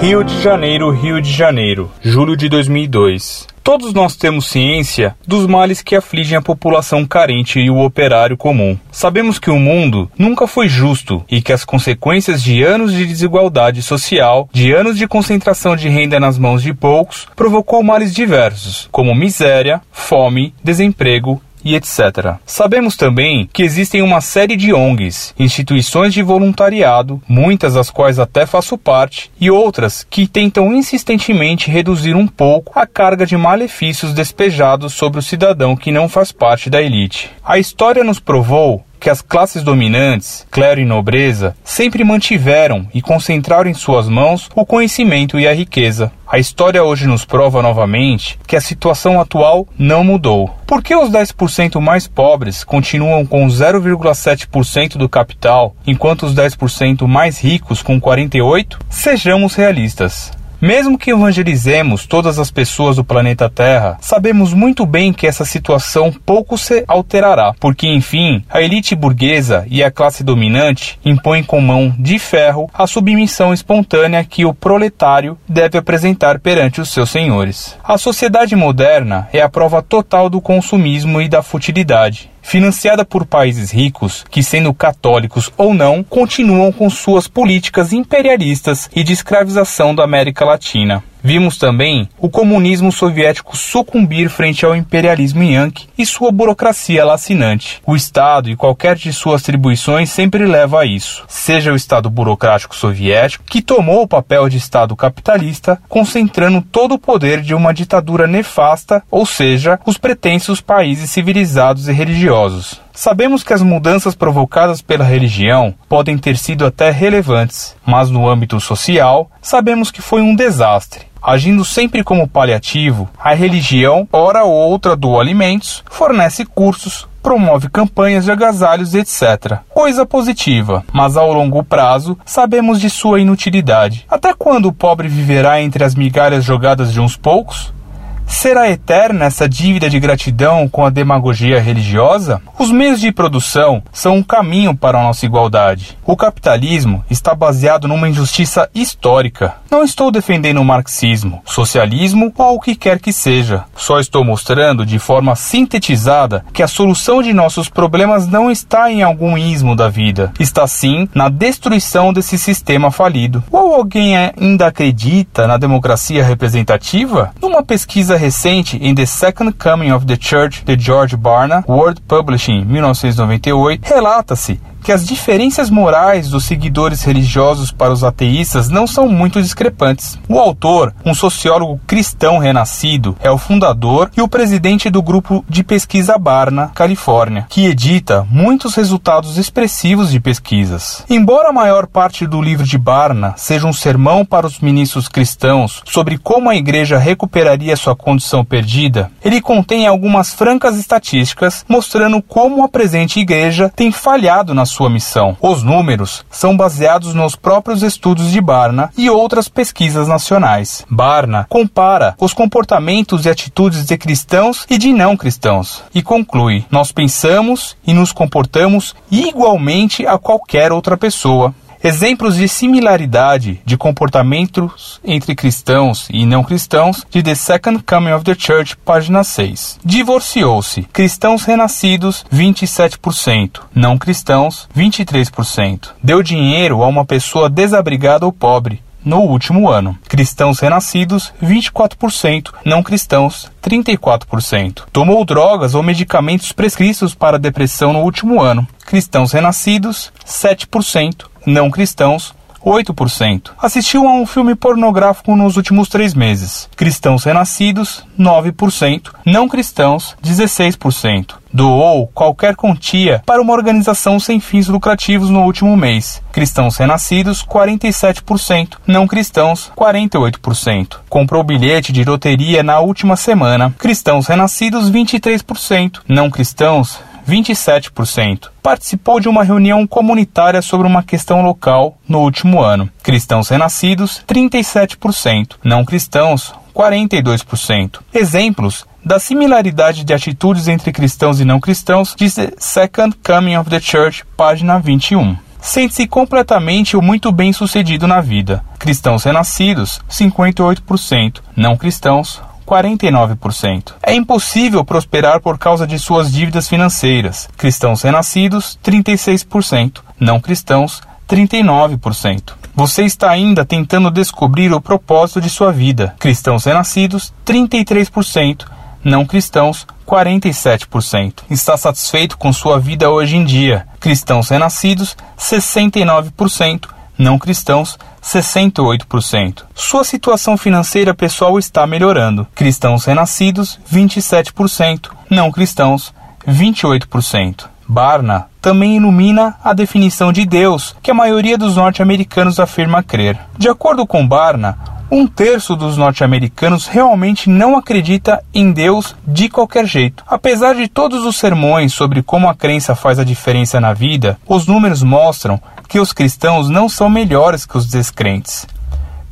Rio de Janeiro, Rio de Janeiro, julho de 2002. Todos nós temos ciência dos males que afligem a população carente e o operário comum. Sabemos que o mundo nunca foi justo e que as consequências de anos de desigualdade social, de anos de concentração de renda nas mãos de poucos, provocou males diversos, como miséria, fome, desemprego e etc. Sabemos também que existem uma série de ONGs, instituições de voluntariado, muitas das quais até faço parte, e outras que tentam insistentemente reduzir um pouco a carga de malefícios despejados sobre o cidadão que não faz parte da elite. A história nos provou que as classes dominantes, clero e nobreza, sempre mantiveram e concentraram em suas mãos o conhecimento e a riqueza. A história hoje nos prova novamente que a situação atual não mudou. Por que os 10% mais pobres continuam com 0,7% do capital, enquanto os 10% mais ricos com 48%? Sejamos realistas. Mesmo que evangelizemos todas as pessoas do planeta Terra, sabemos muito bem que essa situação pouco se alterará, porque enfim, a elite burguesa e a classe dominante impõem com mão de ferro a submissão espontânea que o proletário deve apresentar perante os seus senhores. A sociedade moderna é a prova total do consumismo e da futilidade financiada por países ricos que, sendo católicos ou não, continuam com suas políticas imperialistas e de escravização da América Latina. Vimos também o comunismo soviético sucumbir frente ao imperialismo yankee e sua burocracia lacinante. O Estado e qualquer de suas atribuições sempre leva a isso. Seja o Estado burocrático soviético, que tomou o papel de Estado capitalista, concentrando todo o poder de uma ditadura nefasta, ou seja, os pretensos países civilizados e religiosos. Sabemos que as mudanças provocadas pela religião podem ter sido até relevantes, mas no âmbito social, sabemos que foi um desastre. Agindo sempre como paliativo, a religião, ora ou outra, doa alimentos, fornece cursos, promove campanhas de agasalhos, etc. Coisa positiva, mas ao longo prazo sabemos de sua inutilidade. Até quando o pobre viverá entre as migalhas jogadas de uns poucos? Será eterna essa dívida de gratidão com a demagogia religiosa? Os meios de produção são um caminho para a nossa igualdade. O capitalismo está baseado numa injustiça histórica. Não estou defendendo o marxismo, socialismo ou o que quer que seja. Só estou mostrando de forma sintetizada que a solução de nossos problemas não está em algum ismo da vida, está sim na destruição desse sistema falido. Ou alguém ainda acredita na democracia representativa? Numa pesquisa recente em The Second Coming of the Church de George Barna, World Publishing, 1998, relata-se que as diferenças morais dos seguidores religiosos para os ateístas não são muito discrepantes. O autor, um sociólogo cristão renascido, é o fundador e o presidente do grupo de pesquisa Barna, Califórnia, que edita muitos resultados expressivos de pesquisas. Embora a maior parte do livro de Barna seja um sermão para os ministros cristãos sobre como a igreja recuperaria sua condição perdida, ele contém algumas francas estatísticas mostrando como a presente igreja tem falhado na sua missão. Os números são baseados nos próprios estudos de Barna e outras pesquisas nacionais. Barna compara os comportamentos e atitudes de cristãos e de não cristãos e conclui: nós pensamos e nos comportamos igualmente a qualquer outra pessoa. Exemplos de similaridade de comportamentos entre cristãos e não cristãos de The Second Coming of the Church, página 6. Divorciou-se. Cristãos renascidos, 27%. Não cristãos, 23%. Deu dinheiro a uma pessoa desabrigada ou pobre, no último ano. Cristãos renascidos, 24%, não cristãos, 34%. Tomou drogas ou medicamentos prescritos para depressão no último ano. Cristãos renascidos, 7%, não cristãos, 8%. Assistiu a um filme pornográfico nos últimos três meses. Cristãos renascidos, 9%. Não cristãos, 16%. Doou qualquer quantia para uma organização sem fins lucrativos no último mês. Cristãos renascidos, 47%. Não cristãos, 48%. Comprou bilhete de loteria na última semana. Cristãos renascidos, 23%. Não cristãos, 27%. Participou de uma reunião comunitária sobre uma questão local no último ano. Cristãos renascidos, 37%. Não cristãos, 42%. Exemplos da similaridade de atitudes entre cristãos e não cristãos, diz The Second Coming of the Church, página 21. sente-se completamente ou muito bem sucedido na vida. Cristãos renascidos, 58%. Não cristãos, 49%. É impossível prosperar por causa de suas dívidas financeiras. Cristãos renascidos, 36%. Não cristãos, 39%. Você está ainda tentando descobrir o propósito de sua vida. Cristãos renascidos, 33%. Não cristãos, 47%. Está satisfeito com sua vida hoje em dia. Cristãos renascidos, 69%. Não cristãos, 68%. Sua situação financeira pessoal está melhorando. Cristãos renascidos, 27%. Não cristãos, 28%. Barna também ilumina a definição de Deus que a maioria dos norte-americanos afirma crer. De acordo com Barna, um terço dos norte-americanos realmente não acredita em Deus de qualquer jeito. Apesar de todos os sermões sobre como a crença faz a diferença na vida, os números mostram que os cristãos não são melhores que os descrentes.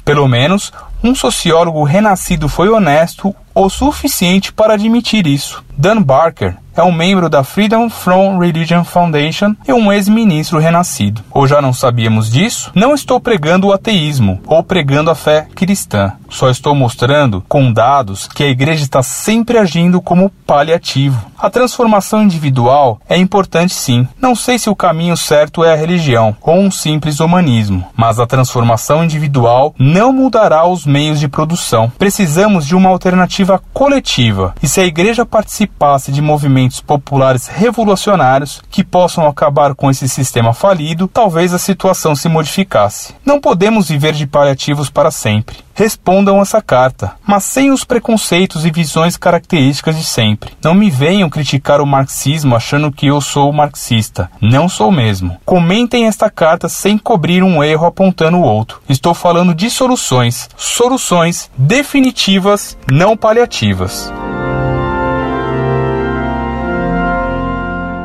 Pelo menos, um sociólogo renascido foi honesto o suficiente para admitir isso. Dan Barker é um membro da Freedom from Religion Foundation e um ex-ministro renascido. Ou já não sabíamos disso? Não estou pregando o ateísmo ou pregando a fé cristã. Só estou mostrando com dados que a igreja está sempre agindo como paliativo. A transformação individual é importante sim. Não sei se o caminho certo é a religião ou um simples humanismo, mas a transformação individual não mudará os meios de produção. Precisamos de uma alternativa coletiva. E se a igreja participasse de movimentos populares revolucionários que possam acabar com esse sistema falido, talvez a situação se modificasse. Não podemos viver de paliativos para sempre. Respondam essa carta, mas sem os preconceitos e visões características de sempre. Não me venham criticar o marxismo achando que eu sou marxista. Não sou mesmo. Comentem esta carta sem cobrir um erro apontando o outro. Estou falando de soluções. Soluções definitivas, não paliativas.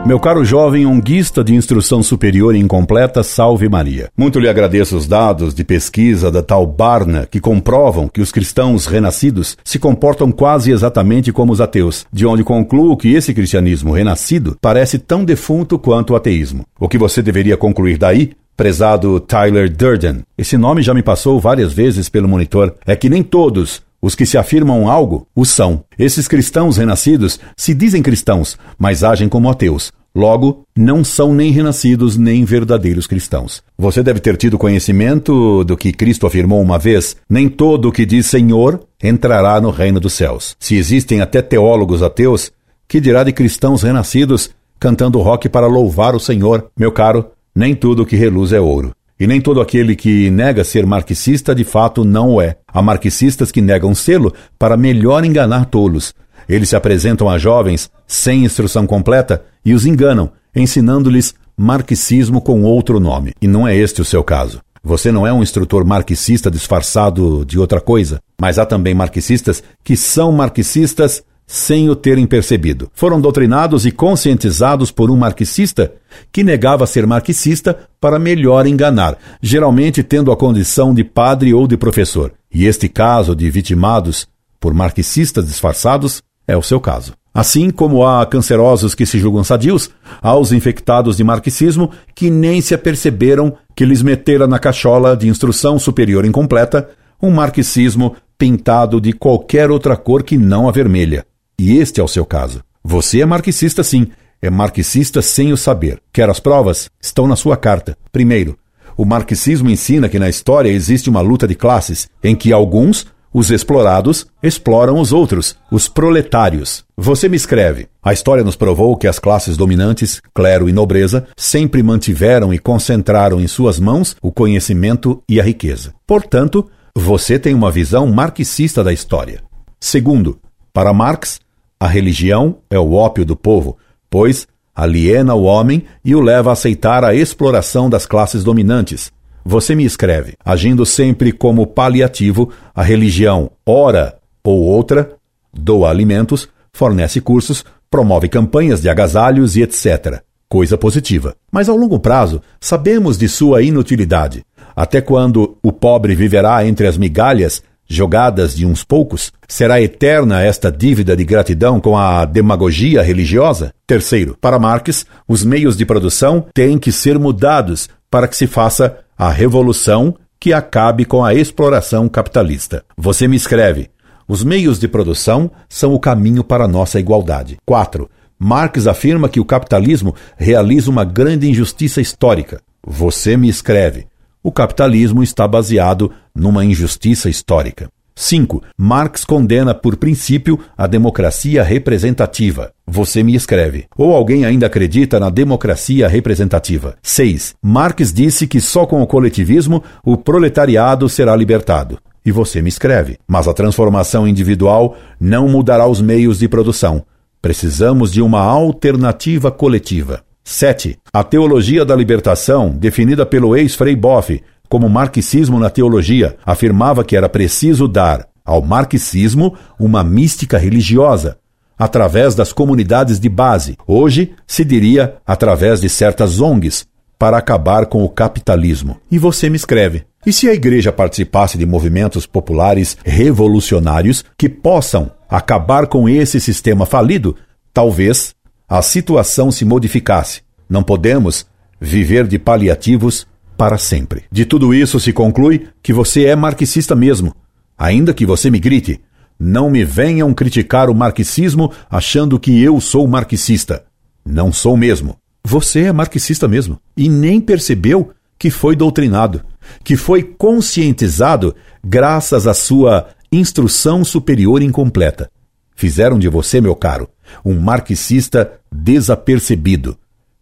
Meu caro jovem onguista de instrução superior incompleta, salve Maria. Muito lhe agradeço os dados de pesquisa da tal Barna que comprovam que os cristãos renascidos se comportam quase exatamente como os ateus, de onde concluo que esse cristianismo renascido parece tão defunto quanto o ateísmo. O que você deveria concluir daí prezado Tyler Durden. Esse nome já me passou várias vezes pelo monitor. É que nem todos os que se afirmam algo o são. Esses cristãos renascidos se dizem cristãos, mas agem como ateus. Logo, não são nem renascidos nem verdadeiros cristãos. Você deve ter tido conhecimento do que Cristo afirmou uma vez: nem todo o que diz Senhor entrará no reino dos céus. Se existem até teólogos ateus, que dirá de cristãos renascidos cantando rock para louvar o Senhor? Meu caro, nem tudo que reluz é ouro. E nem todo aquele que nega ser marxista de fato não o é. Há marxistas que negam sê-lo para melhor enganar tolos. Eles se apresentam a jovens sem instrução completa e os enganam, ensinando-lhes marxismo com outro nome. E não é este o seu caso. Você não é um instrutor marxista disfarçado de outra coisa, mas há também marxistas que são marxistas sem o terem percebido. Foram doutrinados e conscientizados por um marxista que negava ser marxista para melhor enganar, geralmente tendo a condição de padre ou de professor. E este caso de vitimados por marxistas disfarçados é o seu caso. Assim como há cancerosos que se julgam sadios, há os infectados de marxismo que nem se aperceberam que lhes metera na cachola de instrução superior incompleta um marxismo pintado de qualquer outra cor que não a vermelha. E este é o seu caso. Você é marxista sim, é marxista sem o saber. Quer as provas? Estão na sua carta. Primeiro, o marxismo ensina que na história existe uma luta de classes, em que alguns os explorados exploram os outros, os proletários. Você me escreve. A história nos provou que as classes dominantes, clero e nobreza, sempre mantiveram e concentraram em suas mãos o conhecimento e a riqueza. Portanto, você tem uma visão marxista da história. Segundo, para Marx, a religião é o ópio do povo, pois aliena o homem e o leva a aceitar a exploração das classes dominantes, você me escreve, agindo sempre como paliativo, a religião, ora ou outra, doa alimentos, fornece cursos, promove campanhas de agasalhos e etc. Coisa positiva. Mas ao longo prazo, sabemos de sua inutilidade. Até quando o pobre viverá entre as migalhas jogadas de uns poucos? Será eterna esta dívida de gratidão com a demagogia religiosa? Terceiro, para Marx, os meios de produção têm que ser mudados para que se faça a revolução que acabe com a exploração capitalista. Você me escreve. Os meios de produção são o caminho para a nossa igualdade. 4. Marx afirma que o capitalismo realiza uma grande injustiça histórica. Você me escreve. O capitalismo está baseado numa injustiça histórica. 5. Marx condena por princípio a democracia representativa. Você me escreve. Ou alguém ainda acredita na democracia representativa. 6. Marx disse que só com o coletivismo o proletariado será libertado. E você me escreve. Mas a transformação individual não mudará os meios de produção. Precisamos de uma alternativa coletiva. 7. A teologia da libertação, definida pelo ex-Frei Boff como marxismo na teologia, afirmava que era preciso dar ao marxismo uma mística religiosa, através das comunidades de base, hoje se diria através de certas ONGs, para acabar com o capitalismo. E você me escreve. E se a igreja participasse de movimentos populares revolucionários que possam acabar com esse sistema falido, talvez a situação se modificasse. Não podemos viver de paliativos para sempre. De tudo isso se conclui que você é marxista mesmo. Ainda que você me grite, não me venham criticar o marxismo achando que eu sou marxista. Não sou mesmo. Você é marxista mesmo. E nem percebeu que foi doutrinado, que foi conscientizado graças à sua instrução superior incompleta. Fizeram de você, meu caro, um marxista desapercebido,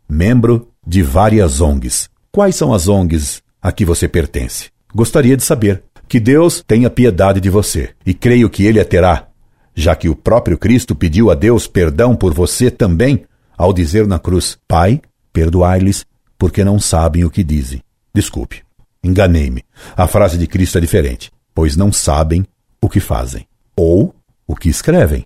membro de várias ONGs. Quais são as ONGs a que você pertence? Gostaria de saber. Que Deus tenha piedade de você, e creio que Ele a terá, já que o próprio Cristo pediu a Deus perdão por você também, ao dizer na cruz: Pai, perdoai-lhes, porque não sabem o que dizem. Desculpe, enganei-me. A frase de Cristo é diferente, pois não sabem o que fazem, ou o que escrevem.